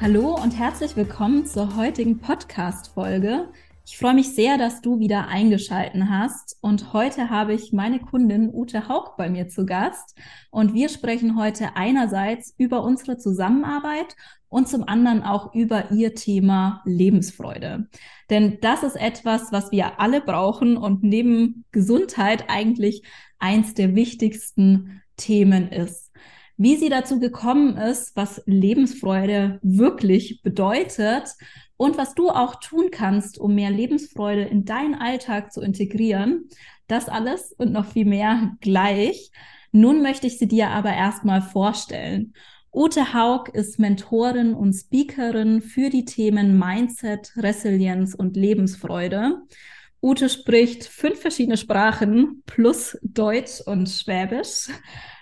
Hallo und herzlich willkommen zur heutigen Podcast-Folge. Ich freue mich sehr, dass du wieder eingeschalten hast. Und heute habe ich meine Kundin Ute Haug bei mir zu Gast. Und wir sprechen heute einerseits über unsere Zusammenarbeit und zum anderen auch über ihr Thema Lebensfreude. Denn das ist etwas, was wir alle brauchen und neben Gesundheit eigentlich eins der wichtigsten Themen ist wie sie dazu gekommen ist, was Lebensfreude wirklich bedeutet und was du auch tun kannst, um mehr Lebensfreude in deinen Alltag zu integrieren. Das alles und noch viel mehr gleich. Nun möchte ich sie dir aber erstmal vorstellen. Ute Haug ist Mentorin und Speakerin für die Themen Mindset, Resilienz und Lebensfreude. Ute spricht fünf verschiedene Sprachen plus Deutsch und Schwäbisch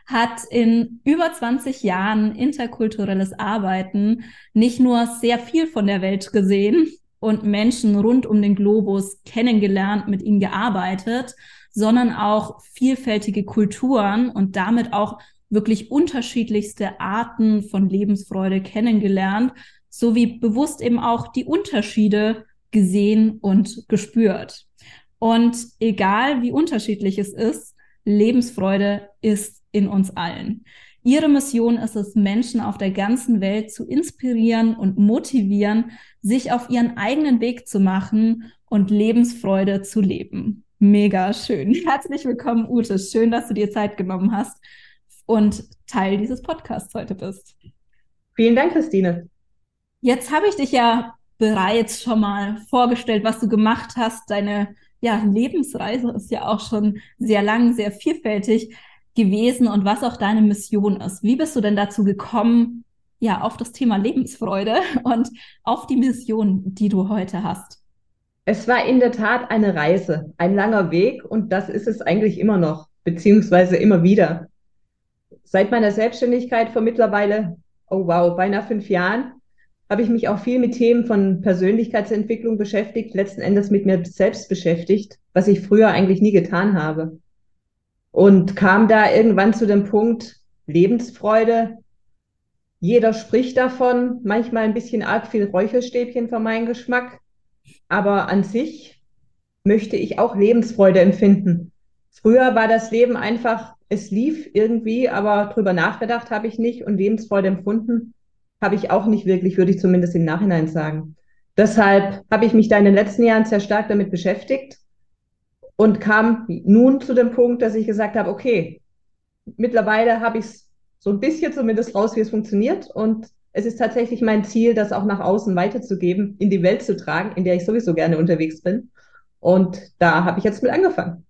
hat in über 20 Jahren interkulturelles Arbeiten nicht nur sehr viel von der Welt gesehen und Menschen rund um den Globus kennengelernt, mit ihnen gearbeitet, sondern auch vielfältige Kulturen und damit auch wirklich unterschiedlichste Arten von Lebensfreude kennengelernt, sowie bewusst eben auch die Unterschiede gesehen und gespürt. Und egal wie unterschiedlich es ist, Lebensfreude ist in uns allen. Ihre Mission ist es, Menschen auf der ganzen Welt zu inspirieren und motivieren, sich auf ihren eigenen Weg zu machen und Lebensfreude zu leben. Mega schön. Herzlich willkommen, Ute. Schön, dass du dir Zeit genommen hast und Teil dieses Podcasts heute bist. Vielen Dank, Christine. Jetzt habe ich dich ja bereits schon mal vorgestellt, was du gemacht hast. Deine ja, Lebensreise ist ja auch schon sehr lang, sehr vielfältig gewesen und was auch deine Mission ist. Wie bist du denn dazu gekommen, ja, auf das Thema Lebensfreude und auf die Mission, die du heute hast? Es war in der Tat eine Reise, ein langer Weg und das ist es eigentlich immer noch, beziehungsweise immer wieder. Seit meiner Selbstständigkeit vor mittlerweile, oh wow, beinahe fünf Jahren, habe ich mich auch viel mit Themen von Persönlichkeitsentwicklung beschäftigt, letzten Endes mit mir selbst beschäftigt, was ich früher eigentlich nie getan habe und kam da irgendwann zu dem Punkt Lebensfreude. Jeder spricht davon, manchmal ein bisschen arg viel Räucherstäbchen für meinen Geschmack, aber an sich möchte ich auch Lebensfreude empfinden. Früher war das Leben einfach, es lief irgendwie, aber drüber nachgedacht habe ich nicht und Lebensfreude empfunden habe ich auch nicht wirklich, würde ich zumindest im Nachhinein sagen. Deshalb habe ich mich da in den letzten Jahren sehr stark damit beschäftigt und kam nun zu dem Punkt, dass ich gesagt habe, okay, mittlerweile habe ich es so ein bisschen zumindest raus, wie es funktioniert und es ist tatsächlich mein Ziel, das auch nach außen weiterzugeben, in die Welt zu tragen, in der ich sowieso gerne unterwegs bin. Und da habe ich jetzt mit angefangen.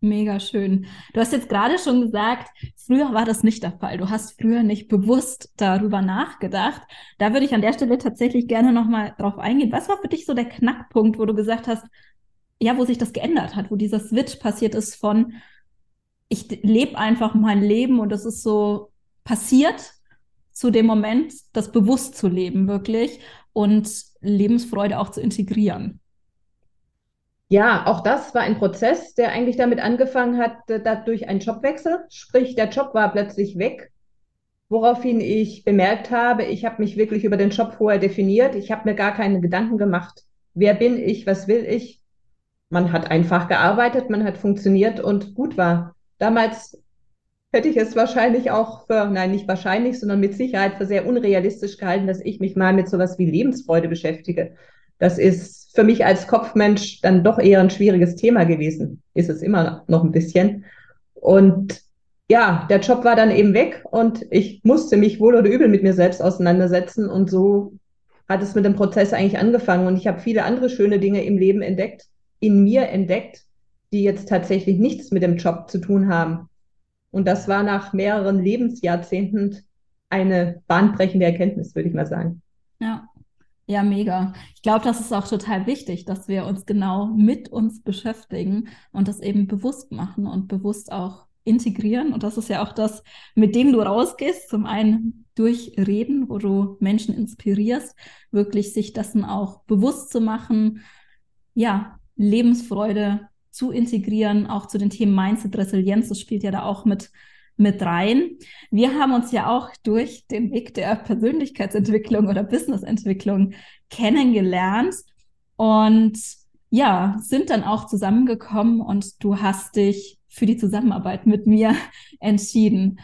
Mega schön. Du hast jetzt gerade schon gesagt, früher war das nicht der Fall. Du hast früher nicht bewusst darüber nachgedacht. Da würde ich an der Stelle tatsächlich gerne nochmal drauf eingehen. Was war für dich so der Knackpunkt, wo du gesagt hast, ja, wo sich das geändert hat, wo dieser Switch passiert ist von, ich lebe einfach mein Leben und es ist so passiert zu dem Moment, das bewusst zu leben wirklich und Lebensfreude auch zu integrieren. Ja, auch das war ein Prozess, der eigentlich damit angefangen hat, dadurch ein Jobwechsel. Sprich, der Job war plötzlich weg, woraufhin ich bemerkt habe, ich habe mich wirklich über den Job vorher definiert. Ich habe mir gar keine Gedanken gemacht. Wer bin ich? Was will ich? Man hat einfach gearbeitet, man hat funktioniert und gut war. Damals hätte ich es wahrscheinlich auch für, nein, nicht wahrscheinlich, sondern mit Sicherheit für sehr unrealistisch gehalten, dass ich mich mal mit sowas wie Lebensfreude beschäftige. Das ist für mich als Kopfmensch dann doch eher ein schwieriges Thema gewesen. Ist es immer noch ein bisschen. Und ja, der Job war dann eben weg und ich musste mich wohl oder übel mit mir selbst auseinandersetzen und so hat es mit dem Prozess eigentlich angefangen und ich habe viele andere schöne Dinge im Leben entdeckt, in mir entdeckt, die jetzt tatsächlich nichts mit dem Job zu tun haben. Und das war nach mehreren Lebensjahrzehnten eine bahnbrechende Erkenntnis, würde ich mal sagen. Ja. Ja, mega. Ich glaube, das ist auch total wichtig, dass wir uns genau mit uns beschäftigen und das eben bewusst machen und bewusst auch integrieren. Und das ist ja auch das, mit dem du rausgehst. Zum einen durch Reden, wo du Menschen inspirierst, wirklich sich dessen auch bewusst zu machen, ja, Lebensfreude zu integrieren, auch zu den Themen Mindset, Resilienz, das spielt ja da auch mit mit rein. Wir haben uns ja auch durch den Weg der Persönlichkeitsentwicklung oder Businessentwicklung kennengelernt und ja, sind dann auch zusammengekommen und du hast dich für die Zusammenarbeit mit mir entschieden.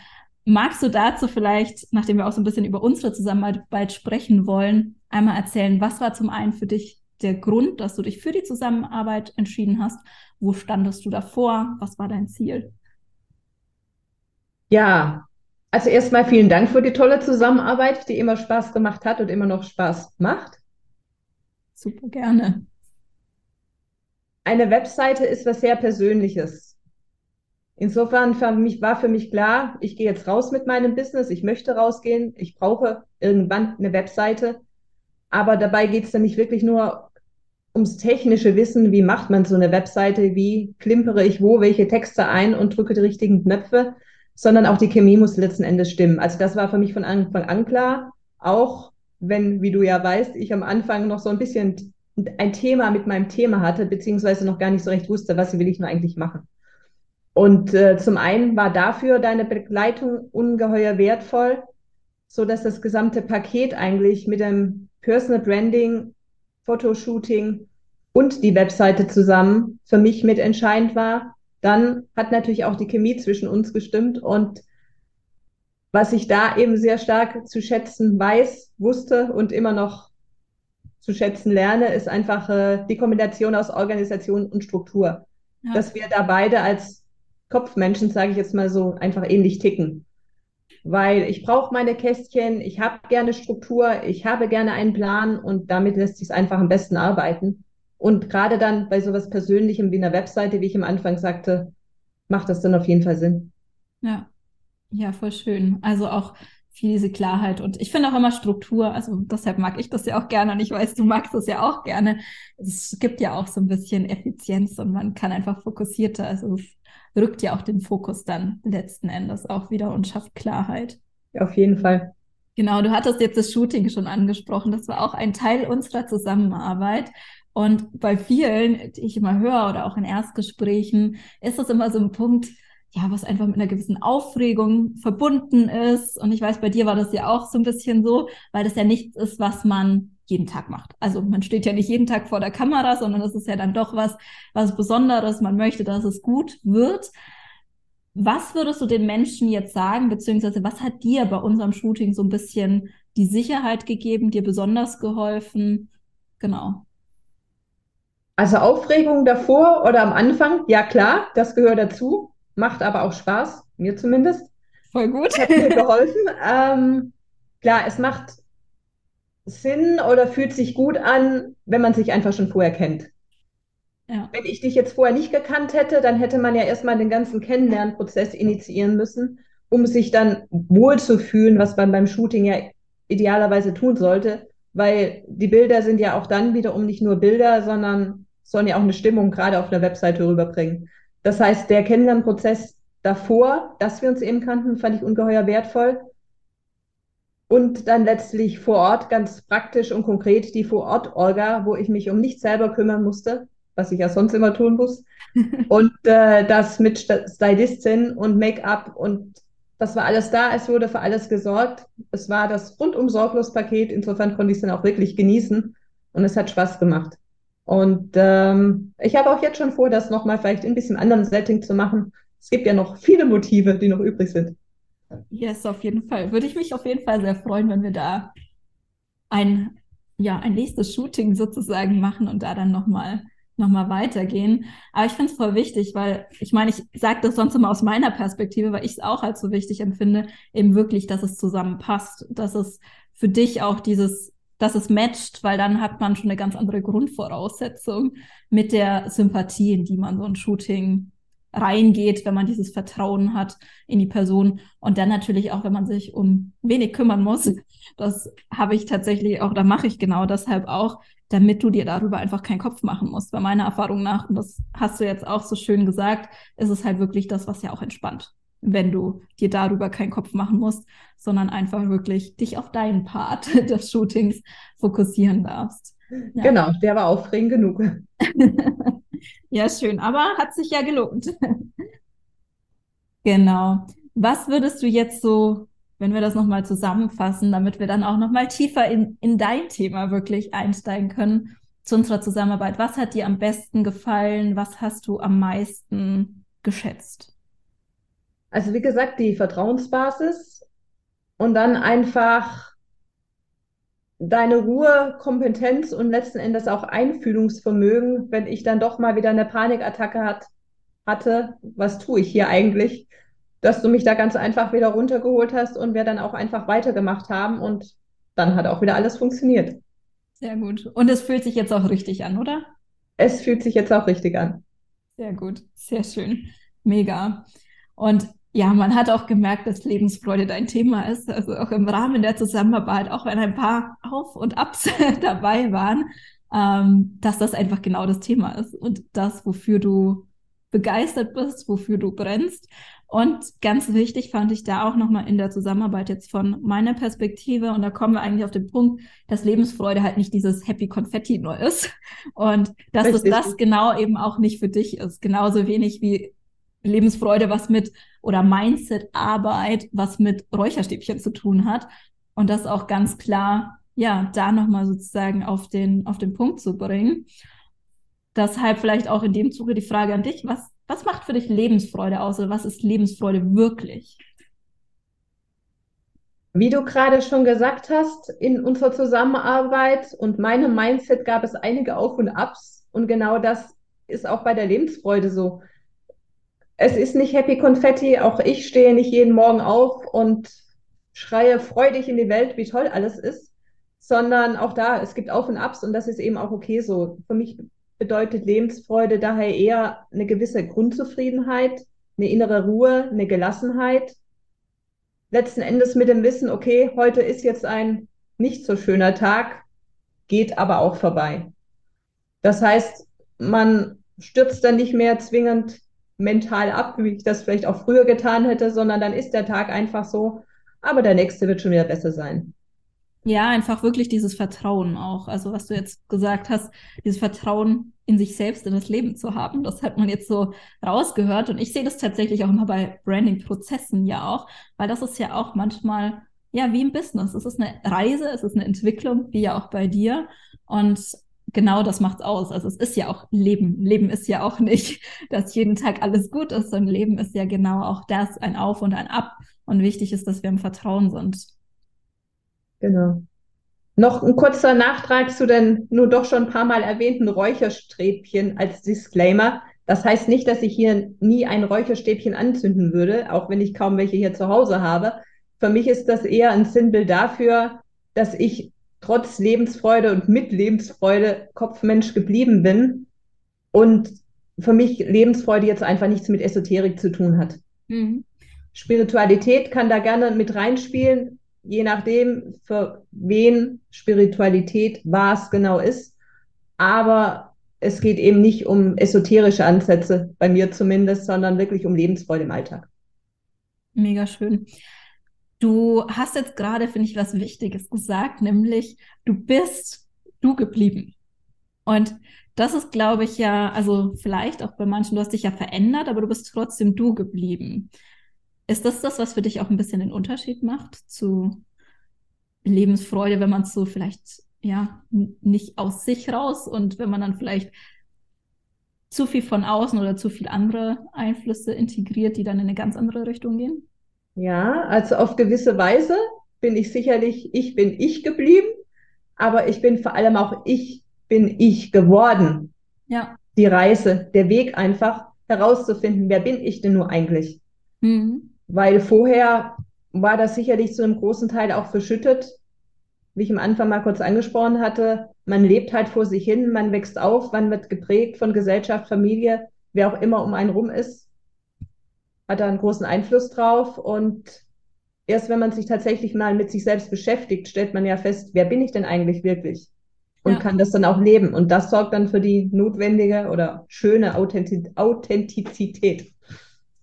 Magst du dazu vielleicht, nachdem wir auch so ein bisschen über unsere Zusammenarbeit sprechen wollen, einmal erzählen, was war zum einen für dich der Grund, dass du dich für die Zusammenarbeit entschieden hast? Wo standest du davor? Was war dein Ziel? Ja, also erstmal vielen Dank für die tolle Zusammenarbeit, die immer Spaß gemacht hat und immer noch Spaß macht. Super gerne. Eine Webseite ist was sehr Persönliches. Insofern für mich, war für mich klar, ich gehe jetzt raus mit meinem Business, ich möchte rausgehen, ich brauche irgendwann eine Webseite. Aber dabei geht es dann nicht wirklich nur ums technische Wissen, wie macht man so eine Webseite, wie klimpere ich wo welche Texte ein und drücke die richtigen Knöpfe, sondern auch die Chemie muss letzten Endes stimmen. Also das war für mich von Anfang an klar, auch wenn, wie du ja weißt, ich am Anfang noch so ein bisschen ein Thema mit meinem Thema hatte, beziehungsweise noch gar nicht so recht wusste, was will ich nur eigentlich machen. Und äh, zum einen war dafür deine Begleitung ungeheuer wertvoll, so dass das gesamte Paket eigentlich mit dem Personal Branding, Fotoshooting und die Webseite zusammen für mich mitentscheidend war, dann hat natürlich auch die Chemie zwischen uns gestimmt und was ich da eben sehr stark zu schätzen weiß, wusste und immer noch zu schätzen lerne, ist einfach äh, die Kombination aus Organisation und Struktur. Ja. Dass wir da beide als Kopfmenschen, sage ich jetzt mal so, einfach ähnlich ticken. Weil ich brauche meine Kästchen, ich habe gerne Struktur, ich habe gerne einen Plan und damit lässt sich es einfach am besten arbeiten. Und gerade dann bei sowas Persönlichem wie einer Webseite, wie ich am Anfang sagte, macht das dann auf jeden Fall Sinn. Ja, ja, voll schön. Also auch viel diese Klarheit und ich finde auch immer Struktur, also deshalb mag ich das ja auch gerne und ich weiß, du magst das ja auch gerne. Es gibt ja auch so ein bisschen Effizienz und man kann einfach fokussierter, also es rückt ja auch den Fokus dann letzten Endes auch wieder und schafft Klarheit. Ja, auf jeden Fall. Genau, du hattest jetzt das Shooting schon angesprochen. Das war auch ein Teil unserer Zusammenarbeit. Und bei vielen, die ich immer höre oder auch in Erstgesprächen, ist das immer so ein Punkt, ja, was einfach mit einer gewissen Aufregung verbunden ist. Und ich weiß, bei dir war das ja auch so ein bisschen so, weil das ja nichts ist, was man jeden Tag macht. Also man steht ja nicht jeden Tag vor der Kamera, sondern es ist ja dann doch was, was Besonderes. Man möchte, dass es gut wird. Was würdest du den Menschen jetzt sagen, beziehungsweise was hat dir bei unserem Shooting so ein bisschen die Sicherheit gegeben, dir besonders geholfen? Genau. Also Aufregung davor oder am Anfang, ja klar, das gehört dazu, macht aber auch Spaß, mir zumindest. Voll gut. Hat mir geholfen. ähm, klar, es macht Sinn oder fühlt sich gut an, wenn man sich einfach schon vorher kennt. Ja. Wenn ich dich jetzt vorher nicht gekannt hätte, dann hätte man ja erstmal den ganzen Kennenlernprozess initiieren müssen, um sich dann wohlzufühlen, was man beim Shooting ja idealerweise tun sollte, weil die Bilder sind ja auch dann wiederum nicht nur Bilder, sondern sollen ja auch eine Stimmung gerade auf einer Webseite rüberbringen. Das heißt, der Kennenlernprozess davor, dass wir uns eben kannten, fand ich ungeheuer wertvoll. Und dann letztlich vor Ort ganz praktisch und konkret die Vor-Ort-Orga, wo ich mich um nichts selber kümmern musste, was ich ja sonst immer tun muss. und äh, das mit Stylistin und Make-up und das war alles da, es wurde für alles gesorgt. Es war das rundum sorglos Paket, insofern konnte ich es dann auch wirklich genießen und es hat Spaß gemacht. Und ähm, ich habe auch jetzt schon vor, das nochmal vielleicht in ein bisschen anderen Setting zu machen. Es gibt ja noch viele Motive, die noch übrig sind. Yes, auf jeden Fall. Würde ich mich auf jeden Fall sehr freuen, wenn wir da ein, ja, ein nächstes Shooting sozusagen machen und da dann nochmal noch mal weitergehen. Aber ich finde es voll wichtig, weil ich meine, ich sage das sonst immer aus meiner Perspektive, weil ich es auch als so wichtig empfinde, eben wirklich, dass es zusammenpasst, dass es für dich auch dieses dass es matcht, weil dann hat man schon eine ganz andere Grundvoraussetzung mit der Sympathie, in die man so ein Shooting reingeht, wenn man dieses Vertrauen hat in die Person und dann natürlich auch, wenn man sich um wenig kümmern muss. Das habe ich tatsächlich auch, da mache ich genau deshalb auch, damit du dir darüber einfach keinen Kopf machen musst. Bei meiner Erfahrung nach, und das hast du jetzt auch so schön gesagt, ist es halt wirklich das, was ja auch entspannt, wenn du dir darüber keinen Kopf machen musst, sondern einfach wirklich dich auf deinen Part des Shootings fokussieren darfst. Ja. Genau, der war aufregend genug. ja, schön, aber hat sich ja gelohnt. genau. Was würdest du jetzt so, wenn wir das nochmal zusammenfassen, damit wir dann auch nochmal tiefer in, in dein Thema wirklich einsteigen können, zu unserer Zusammenarbeit? Was hat dir am besten gefallen? Was hast du am meisten geschätzt? Also wie gesagt, die Vertrauensbasis und dann einfach deine Ruhe, Kompetenz und letzten Endes auch Einfühlungsvermögen, wenn ich dann doch mal wieder eine Panikattacke hat, hatte, was tue ich hier eigentlich, dass du mich da ganz einfach wieder runtergeholt hast und wir dann auch einfach weitergemacht haben und dann hat auch wieder alles funktioniert. Sehr gut. Und es fühlt sich jetzt auch richtig an, oder? Es fühlt sich jetzt auch richtig an. Sehr gut, sehr schön. Mega. Und ja, man hat auch gemerkt, dass Lebensfreude dein Thema ist. Also auch im Rahmen der Zusammenarbeit, auch wenn ein paar Auf- und Abs dabei waren, ähm, dass das einfach genau das Thema ist und das, wofür du begeistert bist, wofür du brennst. Und ganz wichtig fand ich da auch nochmal in der Zusammenarbeit jetzt von meiner Perspektive, und da kommen wir eigentlich auf den Punkt, dass Lebensfreude halt nicht dieses Happy Konfetti nur ist. Und dass es das genau eben auch nicht für dich ist. Genauso wenig wie Lebensfreude was mit oder Mindset-Arbeit was mit Räucherstäbchen zu tun hat. Und das auch ganz klar, ja, da nochmal sozusagen auf den, auf den Punkt zu bringen. Deshalb vielleicht auch in dem Zuge die Frage an dich, was, was macht für dich Lebensfreude aus oder was ist Lebensfreude wirklich? Wie du gerade schon gesagt hast, in unserer Zusammenarbeit und meinem Mindset gab es einige Auf und Abs und genau das ist auch bei der Lebensfreude so es ist nicht Happy Konfetti. Auch ich stehe nicht jeden Morgen auf und schreie freudig in die Welt, wie toll alles ist, sondern auch da, es gibt Auf und Abs und das ist eben auch okay so. Für mich bedeutet Lebensfreude daher eher eine gewisse Grundzufriedenheit, eine innere Ruhe, eine Gelassenheit. Letzten Endes mit dem Wissen, okay, heute ist jetzt ein nicht so schöner Tag, geht aber auch vorbei. Das heißt, man stürzt dann nicht mehr zwingend mental ab, wie ich das vielleicht auch früher getan hätte, sondern dann ist der Tag einfach so, aber der nächste wird schon wieder besser sein. Ja, einfach wirklich dieses Vertrauen auch. Also was du jetzt gesagt hast, dieses Vertrauen in sich selbst, in das Leben zu haben, das hat man jetzt so rausgehört. Und ich sehe das tatsächlich auch immer bei Branding-Prozessen ja auch, weil das ist ja auch manchmal, ja, wie im Business. Es ist eine Reise, es ist eine Entwicklung, wie ja auch bei dir. Und genau das macht's aus. Also es ist ja auch Leben. Leben ist ja auch nicht, dass jeden Tag alles gut ist, sondern Leben ist ja genau auch das, ein Auf und ein Ab. Und wichtig ist, dass wir im Vertrauen sind. Genau. Noch ein kurzer Nachtrag zu den nur doch schon ein paar Mal erwähnten Räucherstäbchen als Disclaimer. Das heißt nicht, dass ich hier nie ein Räucherstäbchen anzünden würde, auch wenn ich kaum welche hier zu Hause habe. Für mich ist das eher ein Sinnbild dafür, dass ich trotz Lebensfreude und mit Lebensfreude Kopfmensch geblieben bin und für mich Lebensfreude jetzt einfach nichts mit Esoterik zu tun hat. Mhm. Spiritualität kann da gerne mit reinspielen, je nachdem, für wen Spiritualität was genau ist. Aber es geht eben nicht um esoterische Ansätze, bei mir zumindest, sondern wirklich um Lebensfreude im Alltag. Mega schön. Du hast jetzt gerade, finde ich, was Wichtiges gesagt, nämlich du bist du geblieben. Und das ist, glaube ich, ja, also vielleicht auch bei manchen, du hast dich ja verändert, aber du bist trotzdem du geblieben. Ist das das, was für dich auch ein bisschen den Unterschied macht zu Lebensfreude, wenn man es so vielleicht, ja, nicht aus sich raus und wenn man dann vielleicht zu viel von außen oder zu viel andere Einflüsse integriert, die dann in eine ganz andere Richtung gehen? Ja, also auf gewisse Weise bin ich sicherlich, ich bin ich geblieben, aber ich bin vor allem auch ich bin ich geworden. Ja. Die Reise, der Weg einfach herauszufinden, wer bin ich denn nur eigentlich? Mhm. Weil vorher war das sicherlich zu einem großen Teil auch verschüttet, wie ich am Anfang mal kurz angesprochen hatte. Man lebt halt vor sich hin, man wächst auf, man wird geprägt von Gesellschaft, Familie, wer auch immer um einen rum ist. Hat da einen großen Einfluss drauf. Und erst wenn man sich tatsächlich mal mit sich selbst beschäftigt, stellt man ja fest, wer bin ich denn eigentlich wirklich? Und ja. kann das dann auch leben. Und das sorgt dann für die notwendige oder schöne Authentizität.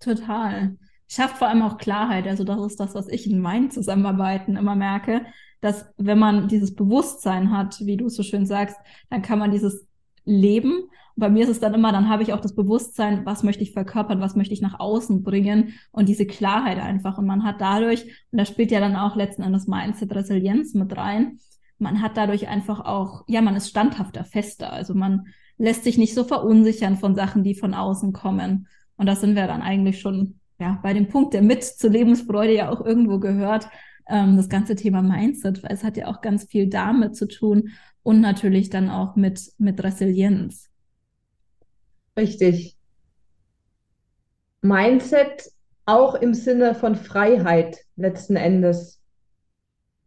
Total. Schafft vor allem auch Klarheit. Also das ist das, was ich in meinen Zusammenarbeiten immer merke, dass wenn man dieses Bewusstsein hat, wie du so schön sagst, dann kann man dieses Leben. Bei mir ist es dann immer, dann habe ich auch das Bewusstsein, was möchte ich verkörpern, was möchte ich nach außen bringen und diese Klarheit einfach. Und man hat dadurch, und da spielt ja dann auch letzten Endes Mindset Resilienz mit rein, man hat dadurch einfach auch, ja, man ist standhafter, fester. Also man lässt sich nicht so verunsichern von Sachen, die von außen kommen. Und da sind wir dann eigentlich schon ja, bei dem Punkt, der mit zur Lebensfreude ja auch irgendwo gehört, ähm, das ganze Thema Mindset, weil es hat ja auch ganz viel damit zu tun und natürlich dann auch mit, mit Resilienz. Richtig. Mindset auch im Sinne von Freiheit letzten Endes.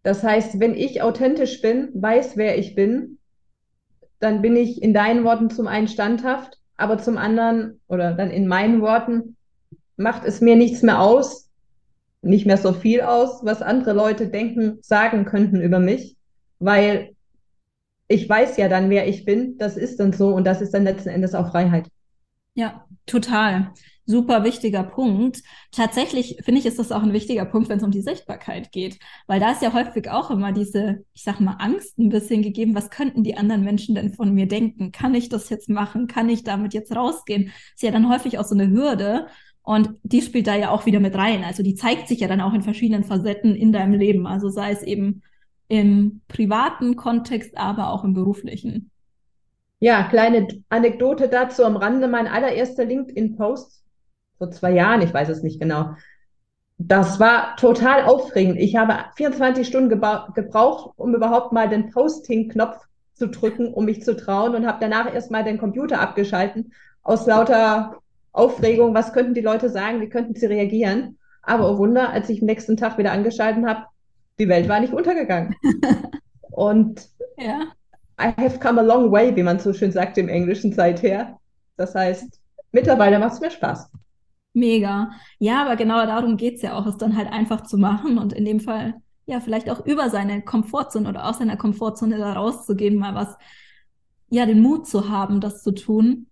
Das heißt, wenn ich authentisch bin, weiß, wer ich bin, dann bin ich in deinen Worten zum einen standhaft, aber zum anderen oder dann in meinen Worten macht es mir nichts mehr aus, nicht mehr so viel aus, was andere Leute denken, sagen könnten über mich, weil ich weiß ja dann, wer ich bin. Das ist dann so und das ist dann letzten Endes auch Freiheit. Ja, total. Super wichtiger Punkt. Tatsächlich finde ich, ist das auch ein wichtiger Punkt, wenn es um die Sichtbarkeit geht, weil da ist ja häufig auch immer diese, ich sag mal, Angst ein bisschen gegeben. Was könnten die anderen Menschen denn von mir denken? Kann ich das jetzt machen? Kann ich damit jetzt rausgehen? Ist ja dann häufig auch so eine Hürde. Und die spielt da ja auch wieder mit rein. Also die zeigt sich ja dann auch in verschiedenen Facetten in deinem Leben. Also sei es eben im privaten Kontext, aber auch im beruflichen. Ja, kleine Anekdote dazu am Rande. Mein allererster LinkedIn-Post vor zwei Jahren, ich weiß es nicht genau. Das war total aufregend. Ich habe 24 Stunden gebraucht, um überhaupt mal den Posting-Knopf zu drücken, um mich zu trauen und habe danach erstmal den Computer abgeschalten aus lauter Aufregung, was könnten die Leute sagen, wie könnten sie reagieren. Aber oh Wunder, als ich am nächsten Tag wieder angeschalten habe, die Welt war nicht untergegangen. Und ja. I have come a long way, wie man so schön sagt im Englischen seither. Das heißt, mittlerweile macht es mir Spaß. Mega. Ja, aber genau darum geht es ja auch, es dann halt einfach zu machen und in dem Fall ja vielleicht auch über seine Komfortzone oder aus seiner Komfortzone da rauszugehen, mal was, ja, den Mut zu haben, das zu tun.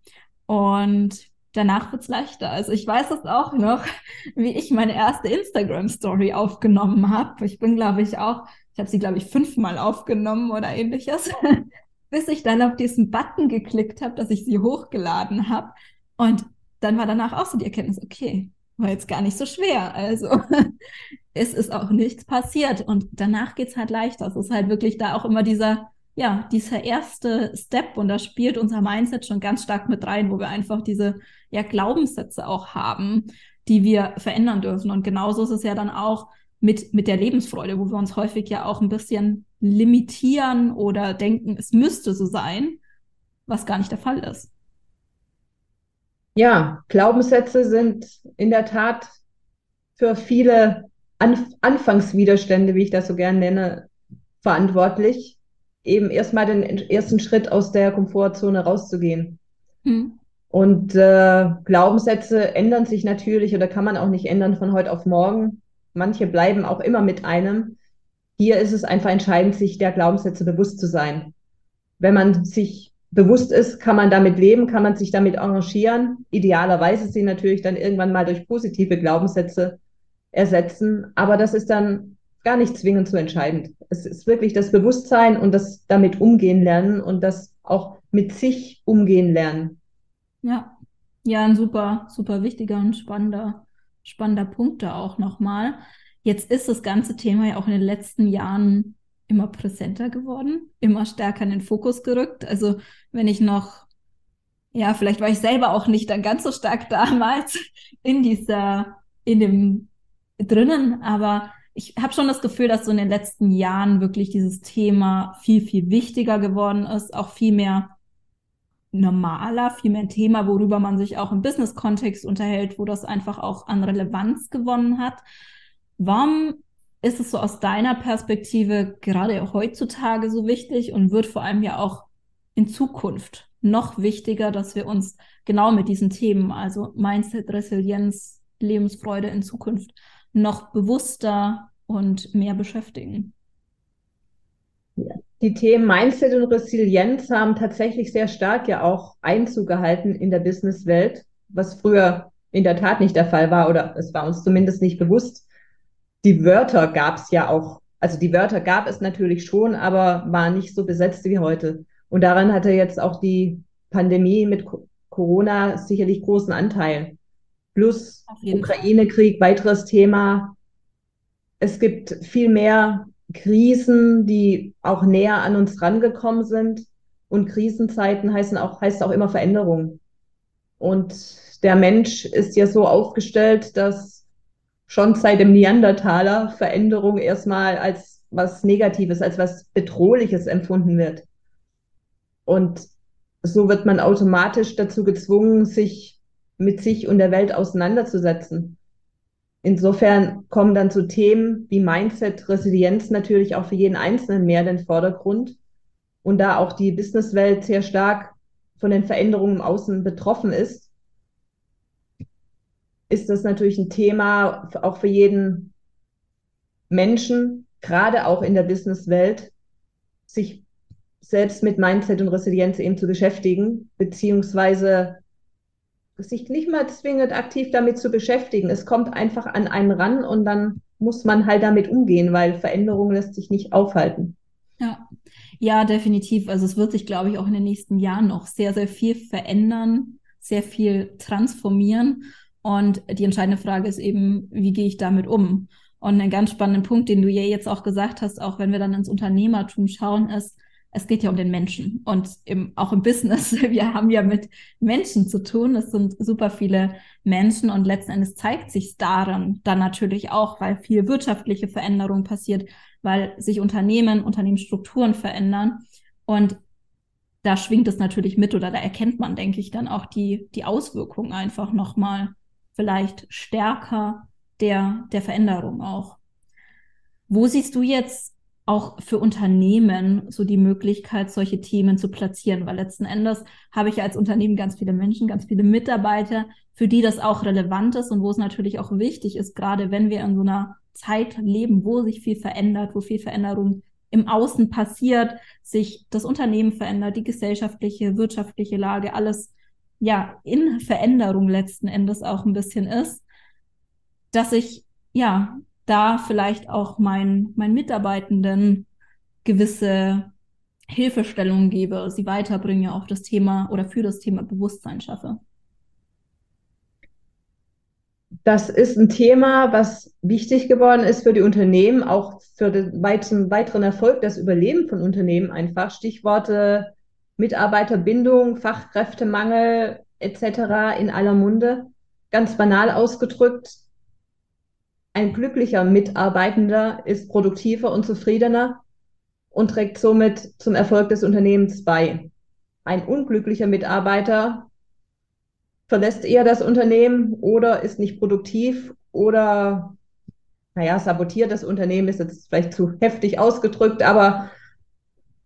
Und danach wird's leichter. Also ich weiß es auch noch, wie ich meine erste Instagram-Story aufgenommen habe. Ich bin, glaube ich, auch, ich habe sie, glaube ich, fünfmal aufgenommen oder ähnliches, bis ich dann auf diesen Button geklickt habe, dass ich sie hochgeladen habe. Und dann war danach auch so die Erkenntnis, okay, war jetzt gar nicht so schwer. Also es ist auch nichts passiert. Und danach geht's halt leichter. Es ist halt wirklich da auch immer dieser ja, dieser erste Step und da spielt unser Mindset schon ganz stark mit rein, wo wir einfach diese ja, Glaubenssätze auch haben, die wir verändern dürfen. Und genauso ist es ja dann auch mit, mit der Lebensfreude, wo wir uns häufig ja auch ein bisschen limitieren oder denken, es müsste so sein, was gar nicht der Fall ist. Ja, Glaubenssätze sind in der Tat für viele Anf Anfangswiderstände, wie ich das so gern nenne, verantwortlich eben erstmal den ersten Schritt aus der Komfortzone rauszugehen. Hm. Und äh, Glaubenssätze ändern sich natürlich oder kann man auch nicht ändern von heute auf morgen. Manche bleiben auch immer mit einem. Hier ist es einfach entscheidend, sich der Glaubenssätze bewusst zu sein. Wenn man sich bewusst ist, kann man damit leben, kann man sich damit engagieren. Idealerweise sie natürlich dann irgendwann mal durch positive Glaubenssätze ersetzen. Aber das ist dann gar nicht zwingend so entscheidend. Es ist wirklich das Bewusstsein und das damit umgehen lernen und das auch mit sich umgehen lernen. Ja, ja, ein super, super wichtiger und spannender, spannender Punkt da auch nochmal. Jetzt ist das ganze Thema ja auch in den letzten Jahren immer präsenter geworden, immer stärker in den Fokus gerückt. Also wenn ich noch, ja, vielleicht war ich selber auch nicht dann ganz so stark damals in dieser, in dem drinnen, aber ich habe schon das Gefühl, dass so in den letzten Jahren wirklich dieses Thema viel, viel wichtiger geworden ist, auch viel mehr normaler, viel mehr ein Thema, worüber man sich auch im Business-Kontext unterhält, wo das einfach auch an Relevanz gewonnen hat. Warum ist es so aus deiner Perspektive gerade heutzutage so wichtig und wird vor allem ja auch in Zukunft noch wichtiger, dass wir uns genau mit diesen Themen, also Mindset, Resilienz, Lebensfreude in Zukunft noch bewusster und mehr beschäftigen? Die Themen Mindset und Resilienz haben tatsächlich sehr stark ja auch Einzug gehalten in der Businesswelt, was früher in der Tat nicht der Fall war oder es war uns zumindest nicht bewusst. Die Wörter gab es ja auch, also die Wörter gab es natürlich schon, aber waren nicht so besetzt wie heute. Und daran hatte jetzt auch die Pandemie mit Corona sicherlich großen Anteil. Plus Ukraine-Krieg, weiteres Thema. Es gibt viel mehr Krisen, die auch näher an uns rangekommen sind. Und Krisenzeiten heißen auch, heißt auch immer Veränderung. Und der Mensch ist ja so aufgestellt, dass schon seit dem Neandertaler Veränderung erstmal als was Negatives, als was Bedrohliches empfunden wird. Und so wird man automatisch dazu gezwungen, sich mit sich und der Welt auseinanderzusetzen. Insofern kommen dann so Themen wie Mindset, Resilienz natürlich auch für jeden Einzelnen mehr in den Vordergrund. Und da auch die Businesswelt sehr stark von den Veränderungen im Außen betroffen ist, ist das natürlich ein Thema auch für jeden Menschen, gerade auch in der Businesswelt, sich selbst mit Mindset und Resilienz eben zu beschäftigen, beziehungsweise sich nicht mal zwingend aktiv damit zu beschäftigen. Es kommt einfach an einen ran und dann muss man halt damit umgehen, weil Veränderung lässt sich nicht aufhalten. Ja. Ja, definitiv. Also es wird sich, glaube ich, auch in den nächsten Jahren noch sehr, sehr viel verändern, sehr viel transformieren. Und die entscheidende Frage ist eben, wie gehe ich damit um? Und einen ganz spannenden Punkt, den du ja jetzt auch gesagt hast, auch wenn wir dann ins Unternehmertum schauen, ist, es geht ja um den Menschen und im, auch im Business. Wir haben ja mit Menschen zu tun. Es sind super viele Menschen und letzten Endes zeigt sich daran dann natürlich auch, weil viel wirtschaftliche Veränderung passiert, weil sich Unternehmen, Unternehmensstrukturen verändern und da schwingt es natürlich mit oder da erkennt man, denke ich, dann auch die, die Auswirkungen einfach nochmal vielleicht stärker der, der Veränderung auch. Wo siehst du jetzt auch für Unternehmen so die Möglichkeit, solche Themen zu platzieren, weil letzten Endes habe ich als Unternehmen ganz viele Menschen, ganz viele Mitarbeiter, für die das auch relevant ist und wo es natürlich auch wichtig ist, gerade wenn wir in so einer Zeit leben, wo sich viel verändert, wo viel Veränderung im Außen passiert, sich das Unternehmen verändert, die gesellschaftliche, wirtschaftliche Lage, alles ja in Veränderung letzten Endes auch ein bisschen ist, dass ich ja da vielleicht auch meinen mein Mitarbeitenden gewisse Hilfestellungen gebe, sie weiterbringe auf das Thema oder für das Thema Bewusstsein schaffe? Das ist ein Thema, was wichtig geworden ist für die Unternehmen, auch für den weiteren Erfolg, das Überleben von Unternehmen einfach. Stichworte Mitarbeiterbindung, Fachkräftemangel etc. in aller Munde. Ganz banal ausgedrückt, ein glücklicher Mitarbeitender ist produktiver und zufriedener und trägt somit zum Erfolg des Unternehmens bei. Ein unglücklicher Mitarbeiter verlässt eher das Unternehmen oder ist nicht produktiv oder, naja, sabotiert das Unternehmen, ist jetzt vielleicht zu heftig ausgedrückt, aber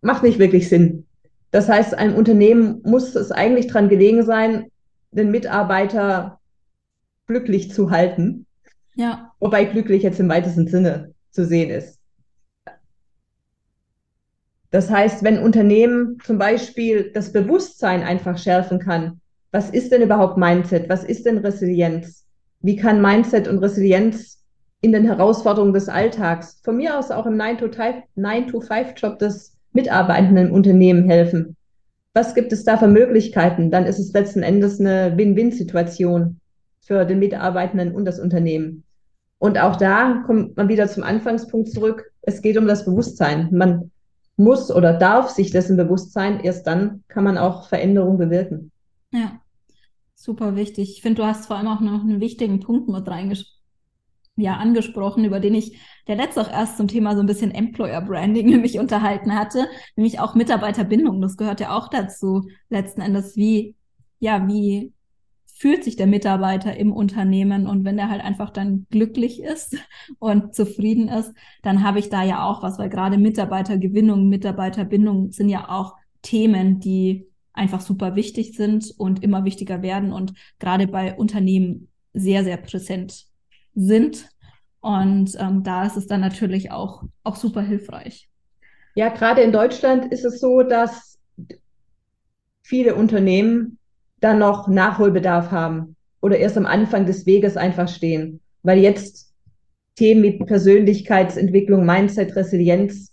macht nicht wirklich Sinn. Das heißt, einem Unternehmen muss es eigentlich dran gelegen sein, den Mitarbeiter glücklich zu halten ja. Wobei glücklich jetzt im weitesten Sinne zu sehen ist. Das heißt, wenn Unternehmen zum Beispiel das Bewusstsein einfach schärfen kann, was ist denn überhaupt Mindset? Was ist denn Resilienz? Wie kann Mindset und Resilienz in den Herausforderungen des Alltags, von mir aus auch im 9-to-5-Job des Mitarbeitenden im Unternehmen helfen? Was gibt es da für Möglichkeiten? Dann ist es letzten Endes eine Win-Win-Situation für den Mitarbeitenden und das Unternehmen. Und auch da kommt man wieder zum Anfangspunkt zurück. Es geht um das Bewusstsein. Man muss oder darf sich dessen bewusst sein. Erst dann kann man auch Veränderungen bewirken. Ja, super wichtig. Ich finde, du hast vor allem auch noch einen wichtigen Punkt mit reingesch ja, angesprochen, über den ich der letzte auch erst zum Thema so ein bisschen Employer Branding mich unterhalten hatte, nämlich auch Mitarbeiterbindung. Das gehört ja auch dazu, letzten Endes, wie, ja, wie fühlt sich der Mitarbeiter im Unternehmen und wenn der halt einfach dann glücklich ist und zufrieden ist, dann habe ich da ja auch was, weil gerade Mitarbeitergewinnung, Mitarbeiterbindung sind ja auch Themen, die einfach super wichtig sind und immer wichtiger werden und gerade bei Unternehmen sehr, sehr präsent sind. Und ähm, da ist es dann natürlich auch, auch super hilfreich. Ja, gerade in Deutschland ist es so, dass viele Unternehmen dann noch Nachholbedarf haben oder erst am Anfang des Weges einfach stehen, weil jetzt Themen wie Persönlichkeitsentwicklung, Mindset, Resilienz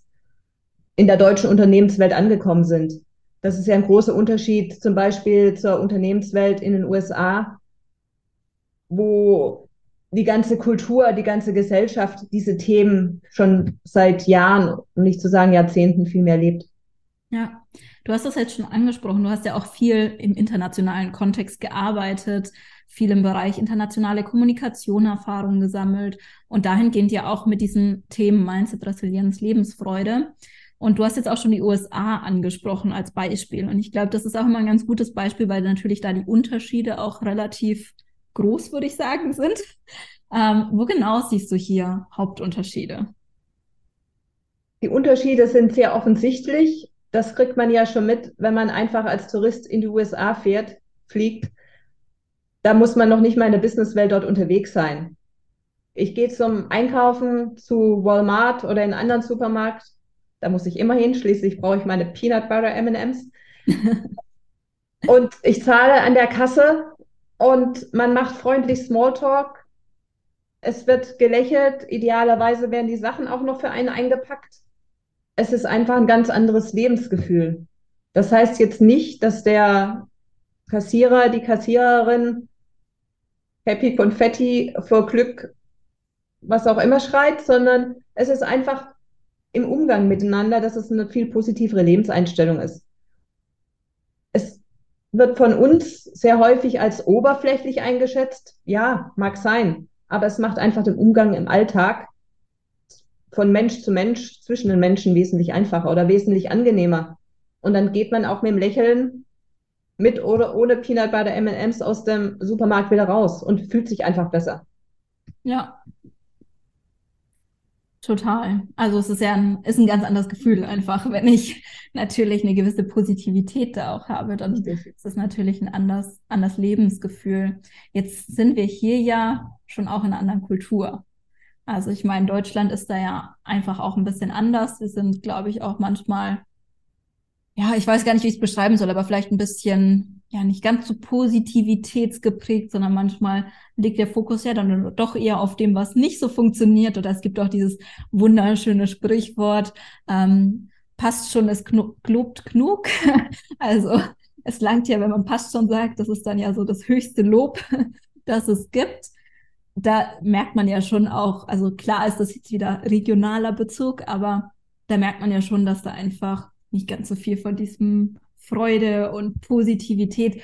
in der deutschen Unternehmenswelt angekommen sind. Das ist ja ein großer Unterschied zum Beispiel zur Unternehmenswelt in den USA, wo die ganze Kultur, die ganze Gesellschaft diese Themen schon seit Jahren, um nicht zu sagen Jahrzehnten, viel mehr lebt. Ja, du hast das jetzt schon angesprochen. Du hast ja auch viel im internationalen Kontext gearbeitet, viel im Bereich internationale Kommunikation Erfahrungen gesammelt und dahingehend ja auch mit diesen Themen Mindset, Resilienz, Lebensfreude. Und du hast jetzt auch schon die USA angesprochen als Beispiel. Und ich glaube, das ist auch immer ein ganz gutes Beispiel, weil natürlich da die Unterschiede auch relativ groß, würde ich sagen, sind. Ähm, wo genau siehst du hier Hauptunterschiede? Die Unterschiede sind sehr offensichtlich. Das kriegt man ja schon mit, wenn man einfach als Tourist in die USA fährt, fliegt. Da muss man noch nicht mal in der Businesswelt dort unterwegs sein. Ich gehe zum Einkaufen zu Walmart oder in einen anderen Supermarkt. Da muss ich immer hin. Schließlich brauche ich meine Peanut Butter M&Ms. und ich zahle an der Kasse und man macht freundlich Smalltalk. Es wird gelächelt. Idealerweise werden die Sachen auch noch für einen eingepackt. Es ist einfach ein ganz anderes Lebensgefühl. Das heißt jetzt nicht, dass der Kassierer, die Kassiererin Happy Konfetti vor Glück, was auch immer schreit, sondern es ist einfach im Umgang miteinander, dass es eine viel positivere Lebenseinstellung ist wird von uns sehr häufig als oberflächlich eingeschätzt. Ja, mag sein, aber es macht einfach den Umgang im Alltag von Mensch zu Mensch zwischen den Menschen wesentlich einfacher oder wesentlich angenehmer. Und dann geht man auch mit dem Lächeln mit oder ohne Peanut Butter M&M's aus dem Supermarkt wieder raus und fühlt sich einfach besser. Ja, Total. Also es ist ja ein, ist ein ganz anderes Gefühl einfach. Wenn ich natürlich eine gewisse Positivität da auch habe, dann Richtig. ist es natürlich ein anderes, anderes Lebensgefühl. Jetzt sind wir hier ja schon auch in einer anderen Kultur. Also ich meine, Deutschland ist da ja einfach auch ein bisschen anders. Wir sind, glaube ich, auch manchmal, ja, ich weiß gar nicht, wie ich es beschreiben soll, aber vielleicht ein bisschen ja nicht ganz so positivitätsgeprägt, sondern manchmal liegt der Fokus ja dann doch eher auf dem, was nicht so funktioniert. Oder es gibt auch dieses wunderschöne Sprichwort, ähm, passt schon, es klobt genug. also es langt ja, wenn man passt schon sagt, das ist dann ja so das höchste Lob, das es gibt. Da merkt man ja schon auch, also klar ist das jetzt wieder regionaler Bezug, aber da merkt man ja schon, dass da einfach nicht ganz so viel von diesem Freude und Positivität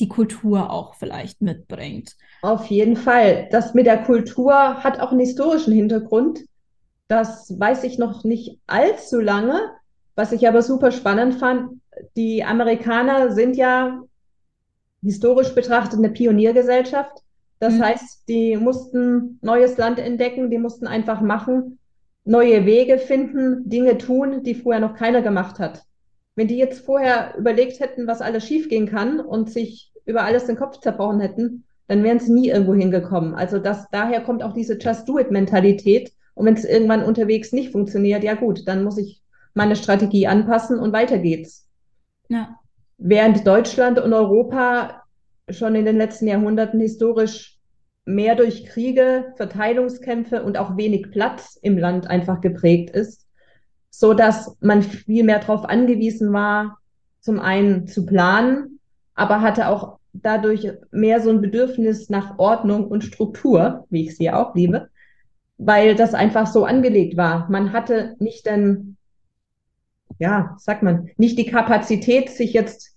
die Kultur auch vielleicht mitbringt. Auf jeden Fall. Das mit der Kultur hat auch einen historischen Hintergrund. Das weiß ich noch nicht allzu lange. Was ich aber super spannend fand, die Amerikaner sind ja historisch betrachtet eine Pioniergesellschaft. Das mhm. heißt, die mussten neues Land entdecken, die mussten einfach machen, neue Wege finden, Dinge tun, die vorher noch keiner gemacht hat. Wenn die jetzt vorher überlegt hätten, was alles schiefgehen kann und sich über alles den Kopf zerbrochen hätten, dann wären sie nie irgendwo hingekommen. Also das, daher kommt auch diese Just-Do-It-Mentalität. Und wenn es irgendwann unterwegs nicht funktioniert, ja gut, dann muss ich meine Strategie anpassen und weiter geht's. Ja. Während Deutschland und Europa schon in den letzten Jahrhunderten historisch mehr durch Kriege, Verteilungskämpfe und auch wenig Platz im Land einfach geprägt ist, so dass man viel mehr darauf angewiesen war, zum einen zu planen, aber hatte auch dadurch mehr so ein Bedürfnis nach Ordnung und Struktur, wie ich sie auch liebe, weil das einfach so angelegt war. Man hatte nicht dann, ja, sagt man, nicht die Kapazität, sich jetzt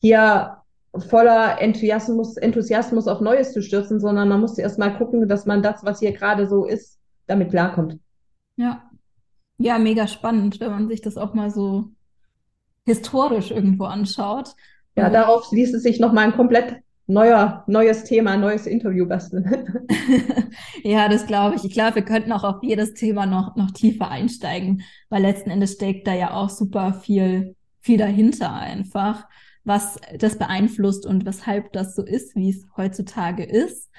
hier voller Enthusiasmus, Enthusiasmus auf Neues zu stürzen, sondern man musste erst mal gucken, dass man das, was hier gerade so ist, damit klarkommt. Ja, ja, mega spannend, wenn man sich das auch mal so historisch irgendwo anschaut. Ja, darauf ließ es sich nochmal ein komplett neuer, neues Thema, neues Interview basteln. ja, das glaube ich. Ich glaube, wir könnten auch auf jedes Thema noch, noch tiefer einsteigen, weil letzten Endes steckt da ja auch super viel, viel dahinter einfach. Was das beeinflusst und weshalb das so ist, wie es heutzutage ist.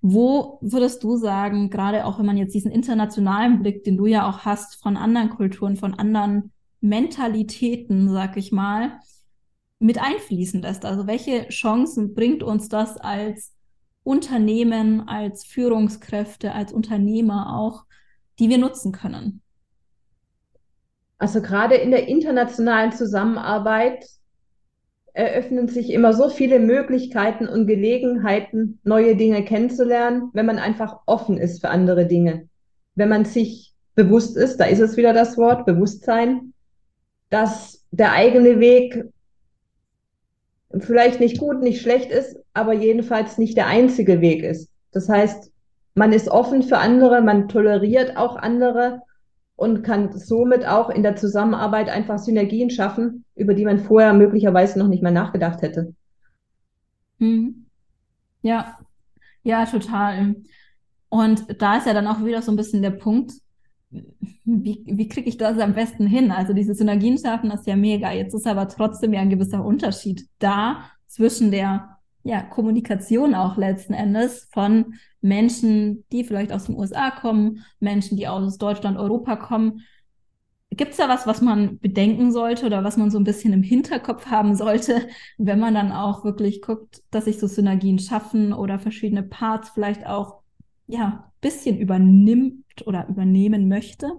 Wo würdest du sagen, gerade auch wenn man jetzt diesen internationalen Blick, den du ja auch hast von anderen Kulturen, von anderen Mentalitäten, sag ich mal, mit einfließen lässt? Also welche Chancen bringt uns das als Unternehmen, als Führungskräfte, als Unternehmer auch, die wir nutzen können? Also gerade in der internationalen Zusammenarbeit eröffnen sich immer so viele Möglichkeiten und Gelegenheiten, neue Dinge kennenzulernen, wenn man einfach offen ist für andere Dinge. Wenn man sich bewusst ist, da ist es wieder das Wort, Bewusstsein, dass der eigene Weg vielleicht nicht gut, nicht schlecht ist, aber jedenfalls nicht der einzige Weg ist. Das heißt, man ist offen für andere, man toleriert auch andere und kann somit auch in der Zusammenarbeit einfach Synergien schaffen, über die man vorher möglicherweise noch nicht mal nachgedacht hätte. Mhm. Ja, ja, total. Und da ist ja dann auch wieder so ein bisschen der Punkt, wie, wie kriege ich das am besten hin? Also diese Synergien schaffen ist ja mega. Jetzt ist aber trotzdem ja ein gewisser Unterschied da zwischen der ja, Kommunikation auch letzten Endes von Menschen, die vielleicht aus den USA kommen, Menschen, die aus Deutschland, Europa kommen. Gibt es da was, was man bedenken sollte oder was man so ein bisschen im Hinterkopf haben sollte, wenn man dann auch wirklich guckt, dass sich so Synergien schaffen oder verschiedene Parts vielleicht auch ja bisschen übernimmt oder übernehmen möchte?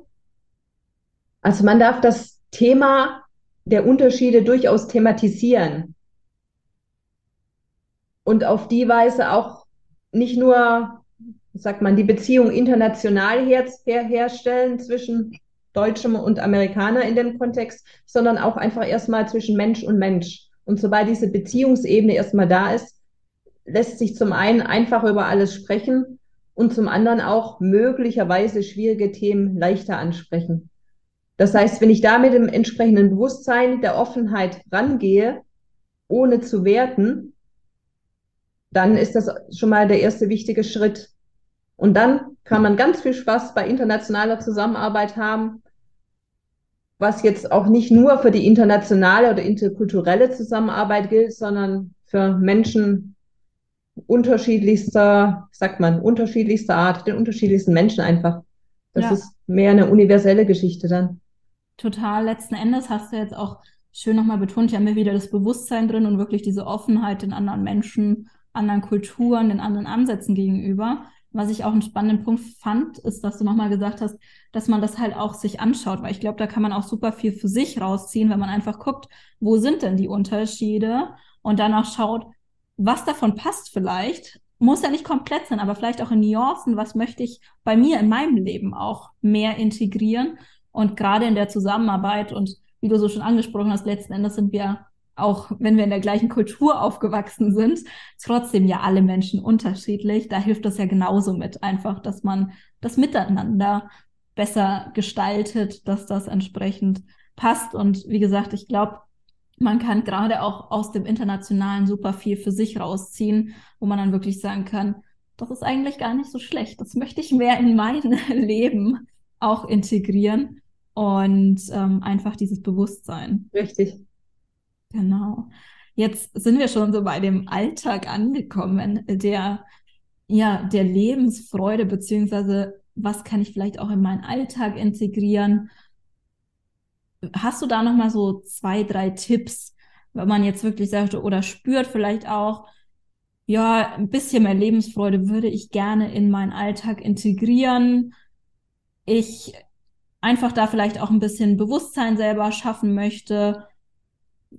Also man darf das Thema der Unterschiede durchaus thematisieren und auf die Weise auch nicht nur, sagt man, die Beziehung international her, her, herstellen zwischen Deutschem und Amerikaner in dem Kontext, sondern auch einfach erstmal zwischen Mensch und Mensch. Und sobald diese Beziehungsebene erstmal da ist, lässt sich zum einen einfach über alles sprechen und zum anderen auch möglicherweise schwierige Themen leichter ansprechen. Das heißt, wenn ich da mit dem entsprechenden Bewusstsein der Offenheit rangehe, ohne zu werten, dann ist das schon mal der erste wichtige Schritt. Und dann kann man ganz viel Spaß bei internationaler Zusammenarbeit haben, was jetzt auch nicht nur für die internationale oder interkulturelle Zusammenarbeit gilt, sondern für Menschen unterschiedlichster, sagt man, unterschiedlichster Art, den unterschiedlichsten Menschen einfach. Das ja. ist mehr eine universelle Geschichte dann. Total. Letzten Endes hast du jetzt auch schön nochmal betont, ja, mir wieder das Bewusstsein drin und wirklich diese Offenheit den anderen Menschen, anderen Kulturen, den anderen Ansätzen gegenüber. Was ich auch einen spannenden Punkt fand, ist, dass du nochmal gesagt hast, dass man das halt auch sich anschaut, weil ich glaube, da kann man auch super viel für sich rausziehen, wenn man einfach guckt, wo sind denn die Unterschiede und dann auch schaut, was davon passt vielleicht, muss ja nicht komplett sein, aber vielleicht auch in Nuancen, was möchte ich bei mir in meinem Leben auch mehr integrieren und gerade in der Zusammenarbeit und wie du so schon angesprochen hast, letzten Endes sind wir auch, wenn wir in der gleichen Kultur aufgewachsen sind, trotzdem ja alle Menschen unterschiedlich. Da hilft das ja genauso mit, einfach, dass man das Miteinander besser gestaltet, dass das entsprechend passt. Und wie gesagt, ich glaube, man kann gerade auch aus dem Internationalen super viel für sich rausziehen, wo man dann wirklich sagen kann, das ist eigentlich gar nicht so schlecht. Das möchte ich mehr in mein Leben auch integrieren und ähm, einfach dieses Bewusstsein. Richtig. Genau. Jetzt sind wir schon so bei dem Alltag angekommen, der ja der Lebensfreude beziehungsweise was kann ich vielleicht auch in meinen Alltag integrieren Hast du da noch mal so zwei, drei Tipps, wenn man jetzt wirklich sagt oder spürt vielleicht auch, ja, ein bisschen mehr Lebensfreude würde ich gerne in meinen Alltag integrieren. Ich einfach da vielleicht auch ein bisschen Bewusstsein selber schaffen möchte.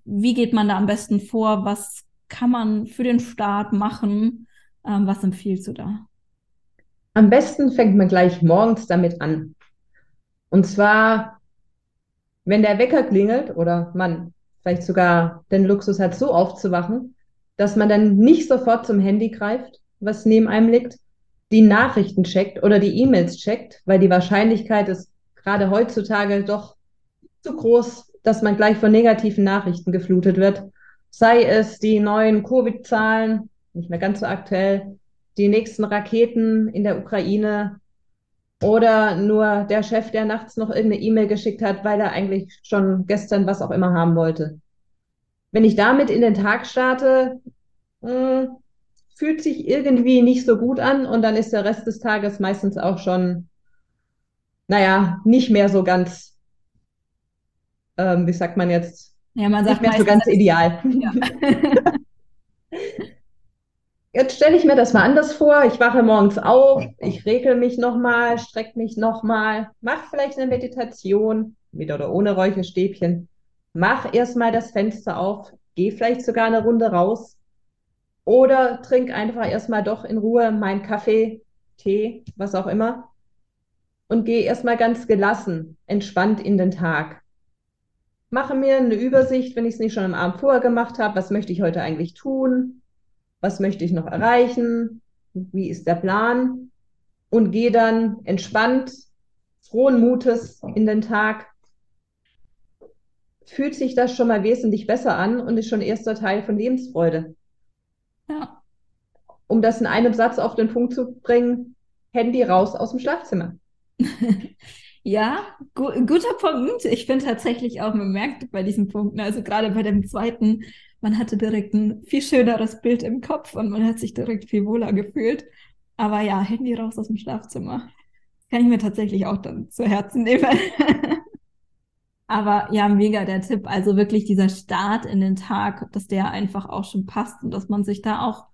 Wie geht man da am besten vor? Was kann man für den Start machen? Ähm, was empfiehlst du da? Am besten fängt man gleich morgens damit an. Und zwar wenn der Wecker klingelt oder man vielleicht sogar den Luxus hat, so aufzuwachen, dass man dann nicht sofort zum Handy greift, was neben einem liegt, die Nachrichten checkt oder die E-Mails checkt, weil die Wahrscheinlichkeit ist gerade heutzutage doch zu groß, dass man gleich von negativen Nachrichten geflutet wird. Sei es die neuen Covid-Zahlen, nicht mehr ganz so aktuell, die nächsten Raketen in der Ukraine, oder nur der Chef, der nachts noch irgendeine E-Mail geschickt hat, weil er eigentlich schon gestern was auch immer haben wollte. wenn ich damit in den Tag starte, mh, hm, fühlt sich irgendwie nicht so gut an und dann ist der Rest des Tages meistens auch schon, naja, nicht mehr so ganz, ähm, wie sagt man jetzt, ja, man sagt nicht mehr so ganz ideal. Ja. Jetzt stelle ich mir das mal anders vor. Ich wache morgens auf, ich regel mich nochmal, strecke mich nochmal, mache vielleicht eine Meditation, mit oder ohne Räucherstäbchen. Mach erstmal das Fenster auf, geh vielleicht sogar eine Runde raus oder trink einfach erstmal doch in Ruhe meinen Kaffee, Tee, was auch immer und geh erstmal ganz gelassen, entspannt in den Tag. Mache mir eine Übersicht, wenn ich es nicht schon am Abend vorher gemacht habe, was möchte ich heute eigentlich tun? was möchte ich noch erreichen, wie ist der Plan und gehe dann entspannt, frohen Mutes in den Tag. Fühlt sich das schon mal wesentlich besser an und ist schon erster Teil von Lebensfreude. Ja. Um das in einem Satz auf den Punkt zu bringen, Handy raus aus dem Schlafzimmer. Ja, gu guter Punkt. Ich bin tatsächlich auch bemerkt bei diesen Punkten, also gerade bei dem zweiten, man hatte direkt ein viel schöneres Bild im Kopf und man hat sich direkt viel wohler gefühlt. Aber ja, Handy raus aus dem Schlafzimmer. Kann ich mir tatsächlich auch dann zu Herzen nehmen. Aber ja, mega der Tipp. Also wirklich dieser Start in den Tag, dass der einfach auch schon passt und dass man sich da auch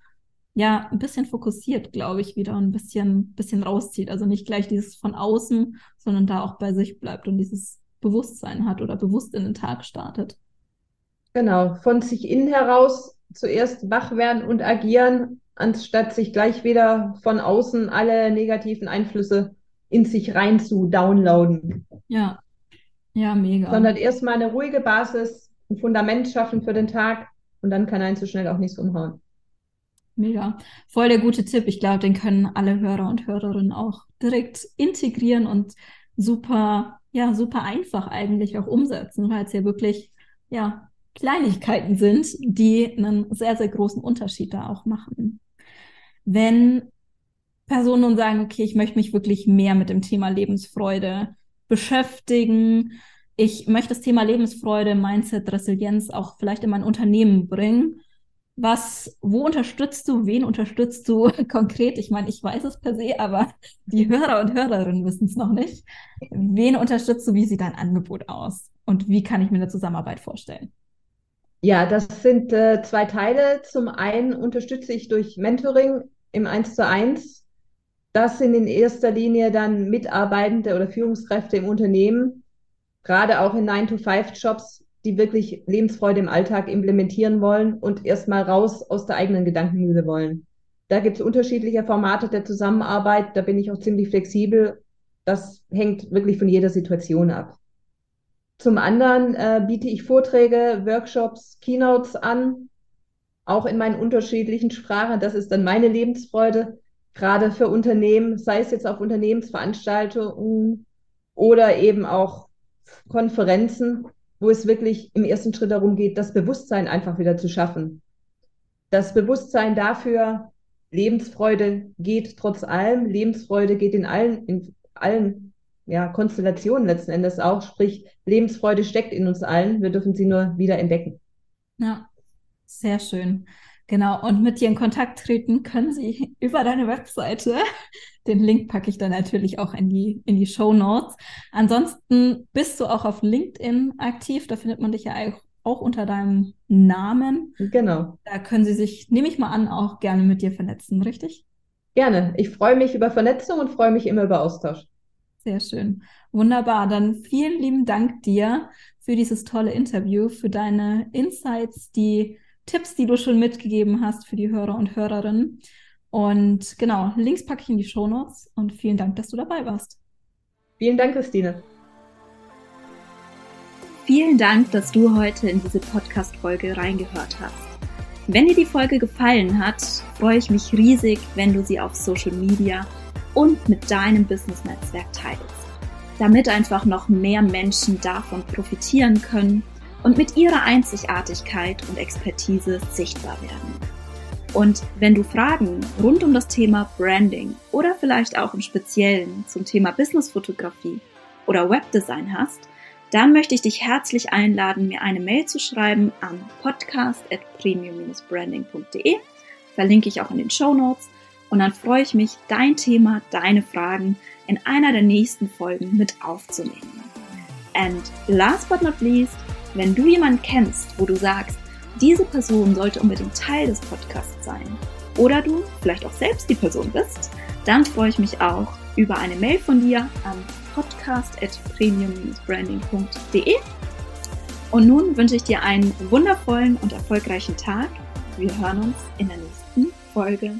ja ein bisschen fokussiert, glaube ich, wieder ein bisschen, bisschen rauszieht. Also nicht gleich dieses von außen, sondern da auch bei sich bleibt und dieses Bewusstsein hat oder bewusst in den Tag startet. Genau, von sich innen heraus zuerst wach werden und agieren, anstatt sich gleich wieder von außen alle negativen Einflüsse in sich rein zu downloaden. Ja, ja, mega. Sondern erstmal eine ruhige Basis, ein Fundament schaffen für den Tag und dann kann einen so schnell auch nichts umhauen. Mega. Voll der gute Tipp. Ich glaube, den können alle Hörer und Hörerinnen auch direkt integrieren und super, ja, super einfach eigentlich auch umsetzen, weil es ja wirklich, ja, Kleinigkeiten sind, die einen sehr, sehr großen Unterschied da auch machen. Wenn Personen nun sagen, okay, ich möchte mich wirklich mehr mit dem Thema Lebensfreude beschäftigen, ich möchte das Thema Lebensfreude, Mindset, Resilienz auch vielleicht in mein Unternehmen bringen. Was, wo unterstützt du, wen unterstützt du konkret? Ich meine, ich weiß es per se, aber die Hörer und Hörerinnen wissen es noch nicht. Wen unterstützt du? Wie sieht dein Angebot aus? Und wie kann ich mir eine Zusammenarbeit vorstellen? Ja, das sind äh, zwei Teile. Zum einen unterstütze ich durch Mentoring im 1 zu 1. Das sind in erster Linie dann Mitarbeitende oder Führungskräfte im Unternehmen, gerade auch in 9-to-5-Jobs, die wirklich Lebensfreude im Alltag implementieren wollen und erstmal raus aus der eigenen Gedankenmühle wollen. Da gibt es unterschiedliche Formate der Zusammenarbeit, da bin ich auch ziemlich flexibel. Das hängt wirklich von jeder Situation ab. Zum anderen äh, biete ich Vorträge, Workshops, Keynotes an, auch in meinen unterschiedlichen Sprachen. Das ist dann meine Lebensfreude, gerade für Unternehmen, sei es jetzt auf Unternehmensveranstaltungen oder eben auch Konferenzen, wo es wirklich im ersten Schritt darum geht, das Bewusstsein einfach wieder zu schaffen. Das Bewusstsein dafür, Lebensfreude geht trotz allem, Lebensfreude geht in allen, in allen ja, Konstellation letzten Endes auch. Sprich, Lebensfreude steckt in uns allen. Wir dürfen sie nur wieder entdecken. Ja, sehr schön. Genau, und mit dir in Kontakt treten können sie über deine Webseite. Den Link packe ich dann natürlich auch in die, in die Show Notes. Ansonsten bist du auch auf LinkedIn aktiv. Da findet man dich ja auch unter deinem Namen. Genau. Da können sie sich, nehme ich mal an, auch gerne mit dir vernetzen, richtig? Gerne. Ich freue mich über Vernetzung und freue mich immer über Austausch. Sehr schön. Wunderbar. Dann vielen lieben Dank dir für dieses tolle Interview, für deine Insights, die Tipps, die du schon mitgegeben hast für die Hörer und Hörerinnen. Und genau, Links packe ich in die Show Notes und vielen Dank, dass du dabei warst. Vielen Dank, Christine. Vielen Dank, dass du heute in diese Podcast-Folge reingehört hast. Wenn dir die Folge gefallen hat, freue ich mich riesig, wenn du sie auf Social Media und mit deinem Business-Netzwerk teilst, damit einfach noch mehr Menschen davon profitieren können und mit ihrer Einzigartigkeit und Expertise sichtbar werden. Und wenn du Fragen rund um das Thema Branding oder vielleicht auch im Speziellen zum Thema Businessfotografie oder Webdesign hast, dann möchte ich dich herzlich einladen, mir eine Mail zu schreiben an podcast.premium-branding.de. Verlinke ich auch in den Show Notes. Und dann freue ich mich, dein Thema, deine Fragen in einer der nächsten Folgen mit aufzunehmen. And last but not least, wenn du jemanden kennst, wo du sagst, diese Person sollte unbedingt Teil des Podcasts sein, oder du vielleicht auch selbst die Person bist, dann freue ich mich auch über eine Mail von dir an podcast.premium-branding.de. Und nun wünsche ich dir einen wundervollen und erfolgreichen Tag. Wir hören uns in der nächsten Folge.